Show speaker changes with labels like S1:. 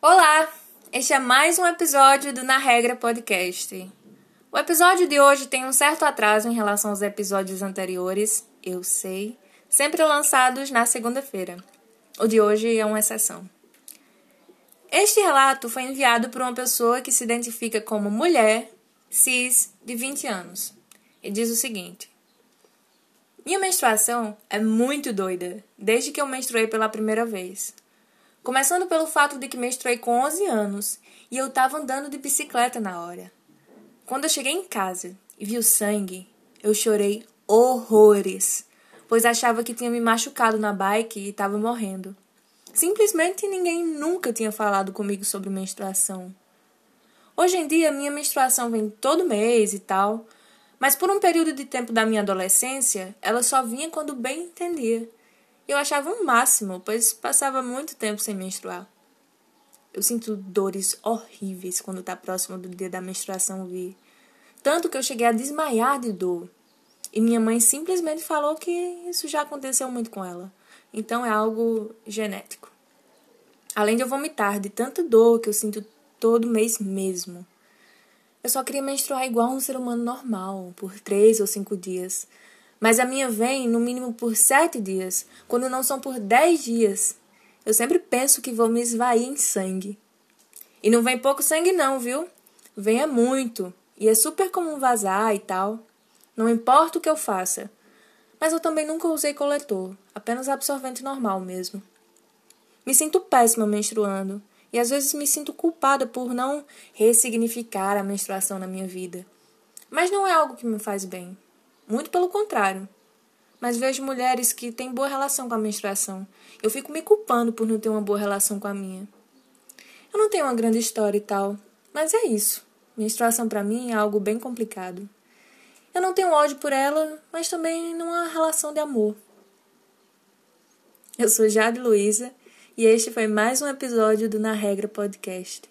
S1: Olá! Este é mais um episódio do Na Regra Podcast. O episódio de hoje tem um certo atraso em relação aos episódios anteriores, eu sei, sempre lançados na segunda-feira. O de hoje é uma exceção. Este relato foi enviado por uma pessoa que se identifica como mulher, cis, de 20 anos, e diz o seguinte: Minha menstruação é muito doida, desde que eu menstruei pela primeira vez. Começando pelo fato de que menstruei com 11 anos e eu estava andando de bicicleta na hora. Quando eu cheguei em casa e vi o sangue, eu chorei horrores, pois achava que tinha me machucado na bike e estava morrendo. Simplesmente ninguém nunca tinha falado comigo sobre menstruação. Hoje em dia, minha menstruação vem todo mês e tal, mas por um período de tempo da minha adolescência, ela só vinha quando bem entendia. Eu achava um máximo, pois passava muito tempo sem menstruar. Eu sinto dores horríveis quando está próximo do dia da menstruação vir. Tanto que eu cheguei a desmaiar de dor. E minha mãe simplesmente falou que isso já aconteceu muito com ela. Então é algo genético. Além de eu vomitar de tanta dor que eu sinto todo mês mesmo. Eu só queria menstruar igual um ser humano normal, por três ou cinco dias. Mas a minha vem no mínimo por sete dias, quando não são por dez dias. Eu sempre penso que vou me esvair em sangue. E não vem pouco sangue, não, viu? Vem é muito. E é super comum vazar e tal. Não importa o que eu faça. Mas eu também nunca usei coletor, apenas absorvente normal mesmo. Me sinto péssima menstruando. E às vezes me sinto culpada por não ressignificar a menstruação na minha vida. Mas não é algo que me faz bem. Muito pelo contrário. Mas vejo mulheres que têm boa relação com a menstruação. Eu fico me culpando por não ter uma boa relação com a minha. Eu não tenho uma grande história e tal, mas é isso. Menstruação para mim é algo bem complicado. Eu não tenho ódio por ela, mas também não há relação de amor. Eu sou Jade Luiza e este foi mais um episódio do Na Regra Podcast.